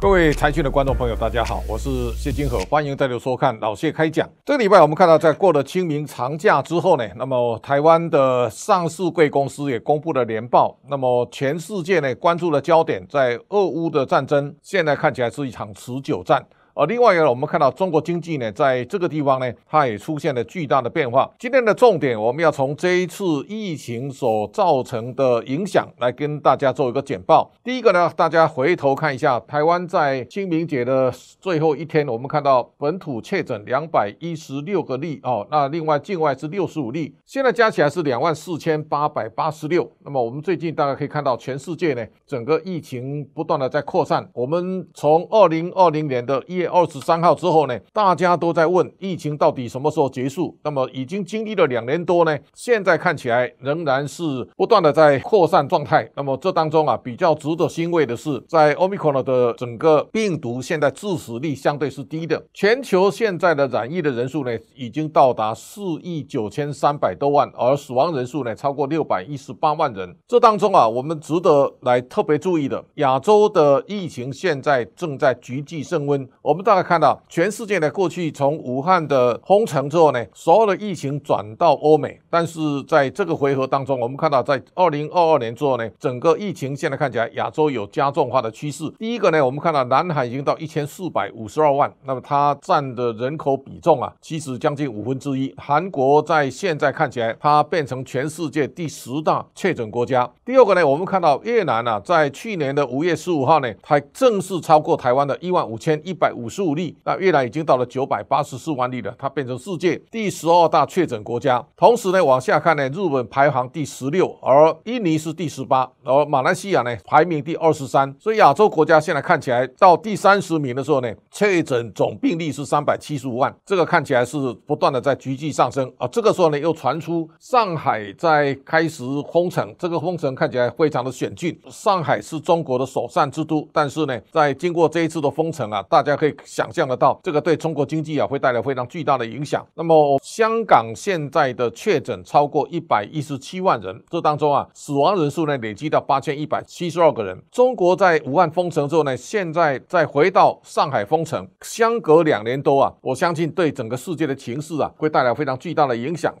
各位财讯的观众朋友，大家好，我是谢金河，欢迎再度收看老谢开讲。这个礼拜我们看到，在过了清明长假之后呢，那么台湾的上市贵公司也公布了年报。那么全世界呢关注的焦点在俄乌的战争，现在看起来是一场持久战。而另外一个，我们看到中国经济呢，在这个地方呢，它也出现了巨大的变化。今天的重点，我们要从这一次疫情所造成的影响来跟大家做一个简报。第一个呢，大家回头看一下，台湾在清明节的最后一天，我们看到本土确诊两百一十六个例哦，那另外境外是六十五例，现在加起来是两万四千八百八十六。那么我们最近大家可以看到，全世界呢，整个疫情不断的在扩散。我们从二零二零年的一二十三号之后呢，大家都在问疫情到底什么时候结束？那么已经经历了两年多呢，现在看起来仍然是不断的在扩散状态。那么这当中啊，比较值得欣慰的是，在 Omicron 的整个病毒现在致死率相对是低的。全球现在的染疫的人数呢，已经到达四亿九千三百多万，而死亡人数呢，超过六百一十八万人。这当中啊，我们值得来特别注意的，亚洲的疫情现在正在急剧升温。我们大概看到，全世界呢，过去从武汉的封城之后呢，所有的疫情转到欧美，但是在这个回合当中，我们看到在二零二二年之后呢，整个疫情现在看起来亚洲有加重化的趋势。第一个呢，我们看到南海已经到一千四百五十二万，那么它占的人口比重啊，其实将近五分之一。韩国在现在看起来，它变成全世界第十大确诊国家。第二个呢，我们看到越南啊，在去年的五月十五号呢，才正式超过台湾的一万五千一百五五十五例。那越南已经到了九百八十四万例了，它变成世界第十二大确诊国家。同时呢，往下看呢，日本排行第十六，而印尼是第十八，而马来西亚呢排名第二十三。所以亚洲国家现在看起来到第三十名的时候呢，确诊总病例是三百七十五万，这个看起来是不断的在急剧上升啊。这个时候呢，又传出上海在开始封城，这个封城看起来非常的险峻。上海是中国的首善之都，但是呢，在经过这一次的封城啊，大家可以想象得。到这个对中国经济啊会带来非常巨大的影响。那么香港现在的确诊超过一百一十七万人，这当中啊死亡人数呢累积到八千一百七十二个人。中国在武汉封城之后呢，现在再回到上海封城，相隔两年多啊，我相信对整个世界的情势啊会带来非常巨大的影响。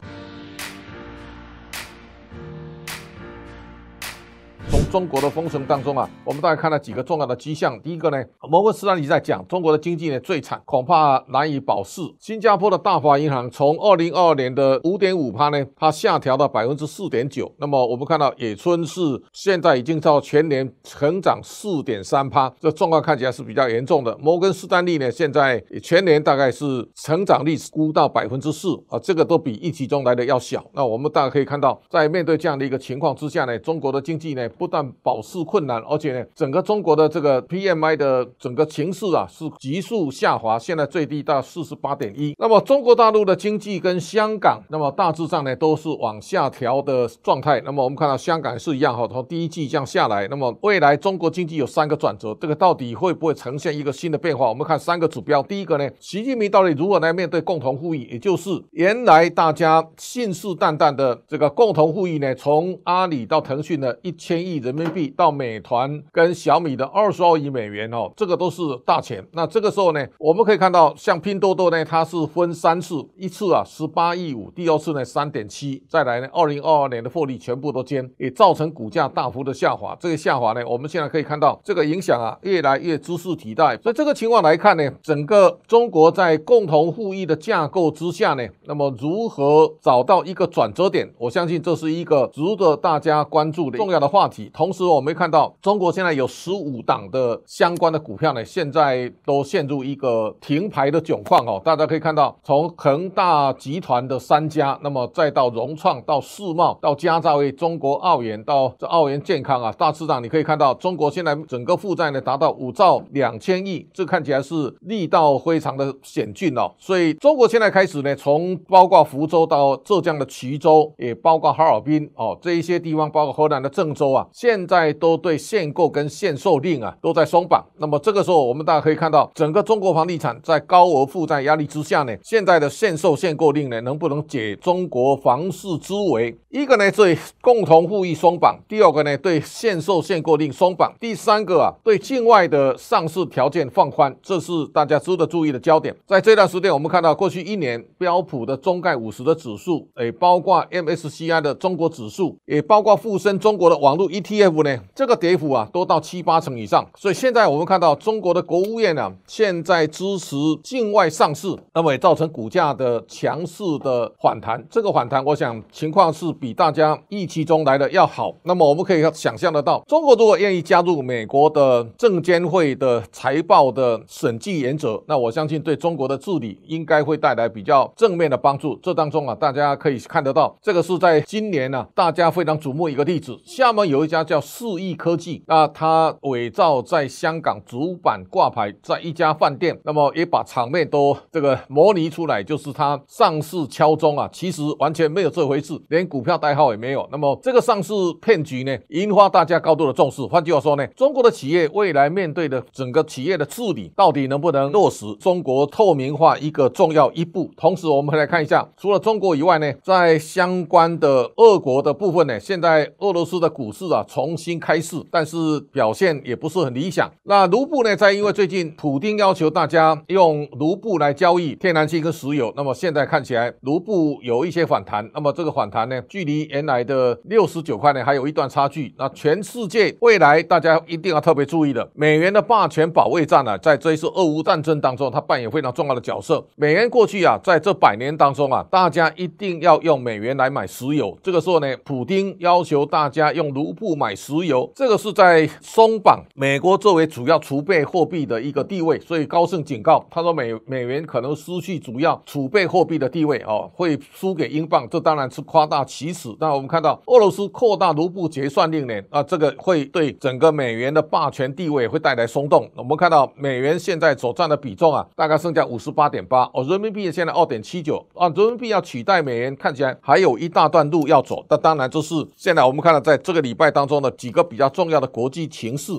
中国的封城当中啊，我们大概看到几个重要的迹象。第一个呢，摩根斯丹利在讲中国的经济呢最惨，恐怕难以保市。新加坡的大华银行从二零二二年的五点五趴呢，它下调到百分之四点九。那么我们看到野村是现在已经到全年成长四点三趴，这状况看起来是比较严重的。摩根斯丹利呢，现在全年大概是成长率估到百分之四啊，这个都比预期中来的要小。那我们大家可以看到，在面对这样的一个情况之下呢，中国的经济呢不但保市困难，而且呢，整个中国的这个 PMI 的整个情势啊是急速下滑，现在最低到四十八点一。那么中国大陆的经济跟香港，那么大致上呢都是往下调的状态。那么我们看到香港是一样哈，从第一季降下来。那么未来中国经济有三个转折，这个到底会不会呈现一个新的变化？我们看三个指标。第一个呢，习近平到底如何来面对共同富裕？也就是原来大家信誓旦旦的这个共同富裕呢，从阿里到腾讯的一千亿人人民币。到美团跟小米的二十二亿美元哦，这个都是大钱。那这个时候呢，我们可以看到，像拼多多呢，它是分三次，一次啊十八亿五，第二次呢三点七，再来呢二零二二年的获利全部都减，也造成股价大幅的下滑。这个下滑呢，我们现在可以看到这个影响啊，越来越知识替代。所以这个情况来看呢，整个中国在共同富裕的架构之下呢，那么如何找到一个转折点？我相信这是一个值得大家关注的重要的话题。同时，我们看到中国现在有十五档的相关的股票呢，现在都陷入一个停牌的窘况哦。大家可以看到，从恒大集团的三家，那么再到融创、到世茂、到佳兆业、中国奥研、到这奥研健康啊，大市场你可以看到，中国现在整个负债呢达到五兆两千亿，这看起来是力道非常的险峻哦。所以中国现在开始呢，从包括福州到浙江的衢州，也包括哈尔滨哦，这一些地方，包括河南的郑州啊，现在都对限购跟限售令啊都在松绑。那么这个时候，我们大家可以看到，整个中国房地产在高额负债压力之下呢，现在的限售限购令呢，能不能解中国房市之围？一个呢，对共同富裕松绑；第二个呢，对限售限购令松绑；第三个啊，对境外的上市条件放宽，这是大家值得注意的焦点。在这段时间，我们看到过去一年标普的中概五十的指数，诶，包括 MSCI 的中国指数，也包括沪深中国的网络 ET 呢，这个跌幅啊，都到七八成以上。所以现在我们看到中国的国务院呢，现在支持境外上市，那么也造成股价的强势的反弹。这个反弹，我想情况是。比大家预期中来的要好，那么我们可以想象得到，中国如果愿意加入美国的证监会的财报的审计原则，那我相信对中国的治理应该会带来比较正面的帮助。这当中啊，大家可以看得到，这个是在今年呢，大家非常瞩目一个例子。厦门有一家叫四亿科技，那它伪造在香港主板挂牌，在一家饭店，那么也把场面都这个模拟出来，就是它上市敲钟啊，其实完全没有这回事，连股票。代号也没有，那么这个上市骗局呢，引发大家高度的重视。换句话说呢，中国的企业未来面对的整个企业的治理，到底能不能落实中国透明化一个重要一步？同时，我们来看一下，除了中国以外呢，在相关的俄国的部分呢，现在俄罗斯的股市啊重新开市，但是表现也不是很理想。那卢布呢，在因为最近普京要求大家用卢布来交易天然气跟石油，那么现在看起来卢布有一些反弹。那么这个反弹呢，距离原来的六十九块呢，还有一段差距。那全世界未来大家一定要特别注意的，美元的霸权保卫战呢，在这一次俄乌战争当中，它扮演非常重要的角色。美元过去啊，在这百年当中啊，大家一定要用美元来买石油。这个时候呢，普京要求大家用卢布买买石油，这个是在松绑美国作为主要储备货币的一个地位。所以高盛警告，他说美美元可能失去主要储备货币的地位哦，会输给英镑。这当然是夸大其词。那我们看到俄罗斯扩大卢布结算令呢，啊，这个会对整个美元的霸权地位会带来松动。我们看到美元现在所占的比重啊，大概剩下五十八点八，哦，人民币现在二点七九，啊，人民币要取代美元，看起来还有一大段路要走。那当然就是现在我们看到在这个礼拜当中的几个比较重要的国际情势。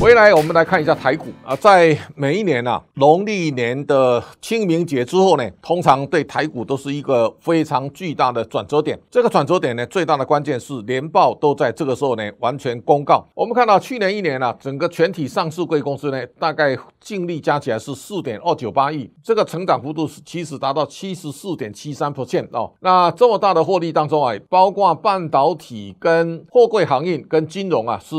回来，我们来看一下台股啊，在每一年啊农历年的清明节之后呢，通常对台股都是一个非常巨大的转折点。这个转折点呢，最大的关键是年报都在这个时候呢完全公告。我们看到去年一年啊，整个全体上市贵公司呢，大概净利加起来是四点二九八亿，这个成长幅度是其实达到七十四点七三 percent 哦。那这么大的获利当中啊，包括半导体跟货柜航运跟金融啊，是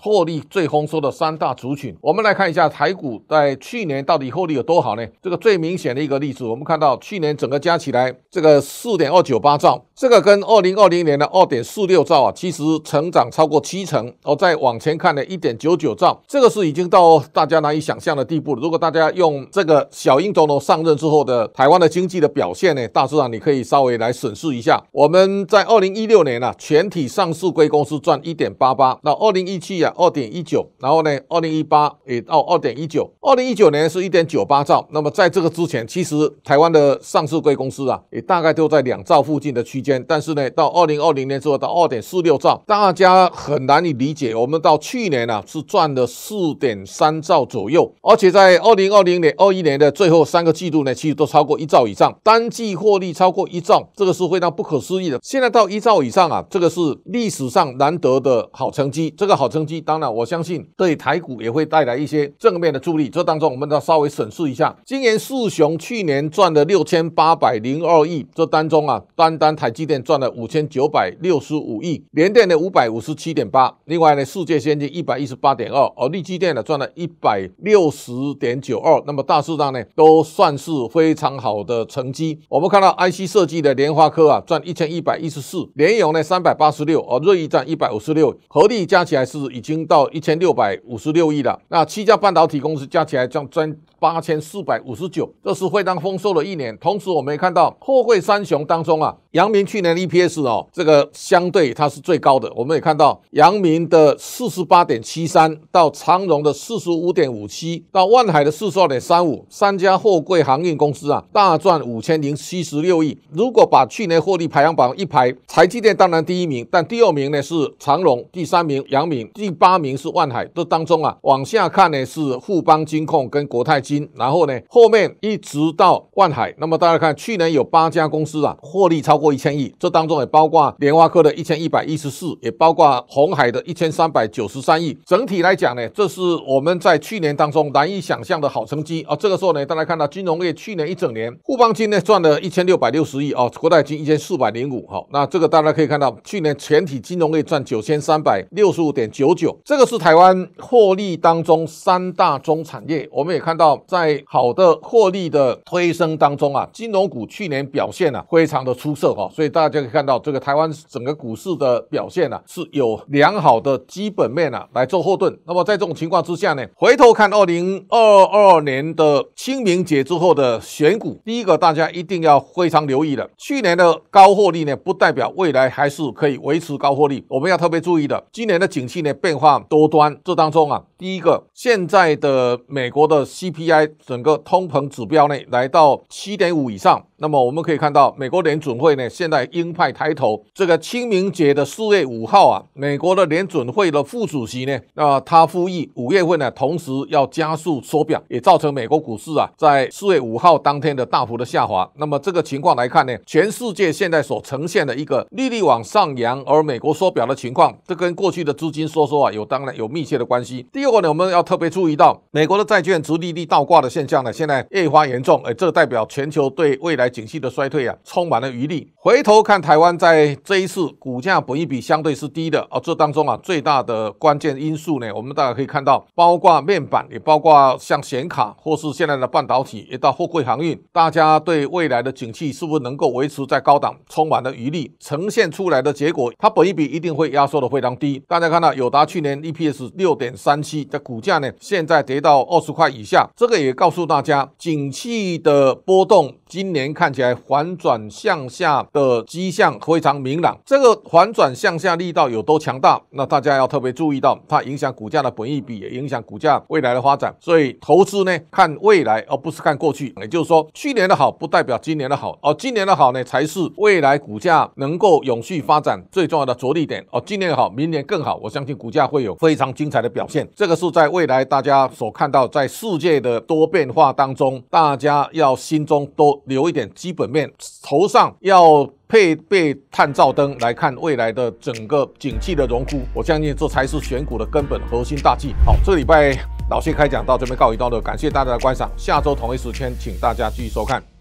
获利最丰收的三。大族群，我们来看一下台股在去年到底获利有多好呢？这个最明显的一个例子，我们看到去年整个加起来，这个四点二九八兆，这个跟二零二零年的二点四六兆啊，其实成长超过七成。哦，再往前看的一点九九兆，这个是已经到大家难以想象的地步了。如果大家用这个小英总统上任之后的台湾的经济的表现呢，大致上你可以稍微来审视一下。我们在二零一六年啊，全体上市贵公司赚一点八八，那二零一七啊二点一九，然后呢？二零一八也到二点一九，二零一九年是一点九八兆。那么在这个之前，其实台湾的上市贵公司啊，也大概都在两兆附近的区间。但是呢，到二零二零年之后到二点四六兆，大家很难以理解。我们到去年呢是赚了四点三兆左右，而且在二零二零年、二一年的最后三个季度呢，其实都超过一兆以上，单季获利超过一兆，这个是非常不可思议的。现在到一兆以上啊，这个是历史上难得的好成绩。这个好成绩，当然我相信对台。股也会带来一些正面的助力，这当中我们要稍微审视一下。今年四雄去年赚了六千八百零二亿，这当中啊，单单台积电赚了五千九百六十五亿，联电的五百五十七点八，另外呢，世界先进一百一十八点二，而立基电呢赚了一百六十点九二，那么大市上呢都算是非常好的成绩。我们看到 IC 设计的联发科啊赚一千一百一十四，联咏呢三百八十六，而瑞昱占一百五十六，合力加起来是已已经到一千六百五十。六亿了，那七家半导体公司加起来将赚八千四百五十九，这是非常丰收的一年。同时，我们也看到货柜三雄当中啊，阳明去年的 EPS 哦，这个相对它是最高的。我们也看到阳明的四十八点七三，到长荣的四十五点五七，到万海的四十二点三五，三家货柜航运公司啊，大赚五千零七十六亿。如果把去年获利排行榜一排，台积电当然第一名，但第二名呢是长荣，第三名阳明，第八名是万海。这当中啊，往下看呢是富邦金控跟国泰金，然后呢后面一直到万海。那么大家看，去年有八家公司啊，获利超过过一千亿，这当中也包括联发科的一千一百一十四，也包括红海的一千三百九十三亿。整体来讲呢，这是我们在去年当中难以想象的好成绩啊。这个时候呢，大家看到金融业去年一整年，互邦金呢赚了一千六百六十亿哦，国泰金一千四百零五。好，那这个大家可以看到，去年全体金融业赚九千三百六十五点九九，这个是台湾获利当中三大中产业。我们也看到，在好的获利的推升当中啊，金融股去年表现啊非常的出色哈，所以大家可以看到，这个台湾整个股市的表现呢是有良好的基本面啊来做后盾。那么在这种情况之下呢，回头看二零二二年的清明节之后的选股，第一个大家一定要非常留意的，去年的高获利呢，不代表未来还是可以维持高获利。我们要特别注意的，今年的景气呢变化多端，这当中啊，第一个现在的美国的 CPI 整个通膨指标呢来到七点五以上。那么我们可以看到，美国联准会呢，现在鹰派抬头。这个清明节的四月五号啊，美国的联准会的副主席呢，啊，他呼吁五月份呢，同时要加速缩表，也造成美国股市啊，在四月五号当天的大幅的下滑。那么这个情况来看呢，全世界现在所呈现的一个利率往上扬，而美国缩表的情况，这跟过去的资金收缩啊，有当然有密切的关系。第二个呢，我们要特别注意到，美国的债券值利率倒挂的现象呢，现在越发严重，哎，这代表全球对未来。景气的衰退啊，充满了余力。回头看台湾在这一次股价本益比相对是低的哦，这当中啊最大的关键因素呢，我们大家可以看到，包括面板，也包括像显卡或是现在的半导体，也到货柜航运，大家对未来的景气是不是能够维持在高档，充满了余力，呈现出来的结果，它本益比一定会压缩的非常低。大家看到友达去年 EPS 六点三七的股价呢，现在跌到二十块以下，这个也告诉大家，景气的波动今年看。起来反转向下的迹象非常明朗，这个反转向下力道有多强大？那大家要特别注意到，它影响股价的本益比，也影响股价未来的发展。所以投资呢，看未来而不是看过去。也就是说，去年的好不代表今年的好，而今年的好呢，才是未来股价能够永续发展最重要的着力点。哦，今年好，明年更好，我相信股价会有非常精彩的表现。这个是在未来大家所看到，在世界的多变化当中，大家要心中都留一点。基本面头上要配备探照灯来看未来的整个景气的荣枯，我相信这才是选股的根本核心大忌。好，这礼拜老谢开讲到这边告一段落，感谢大家的观赏，下周同一时间请大家继续收看。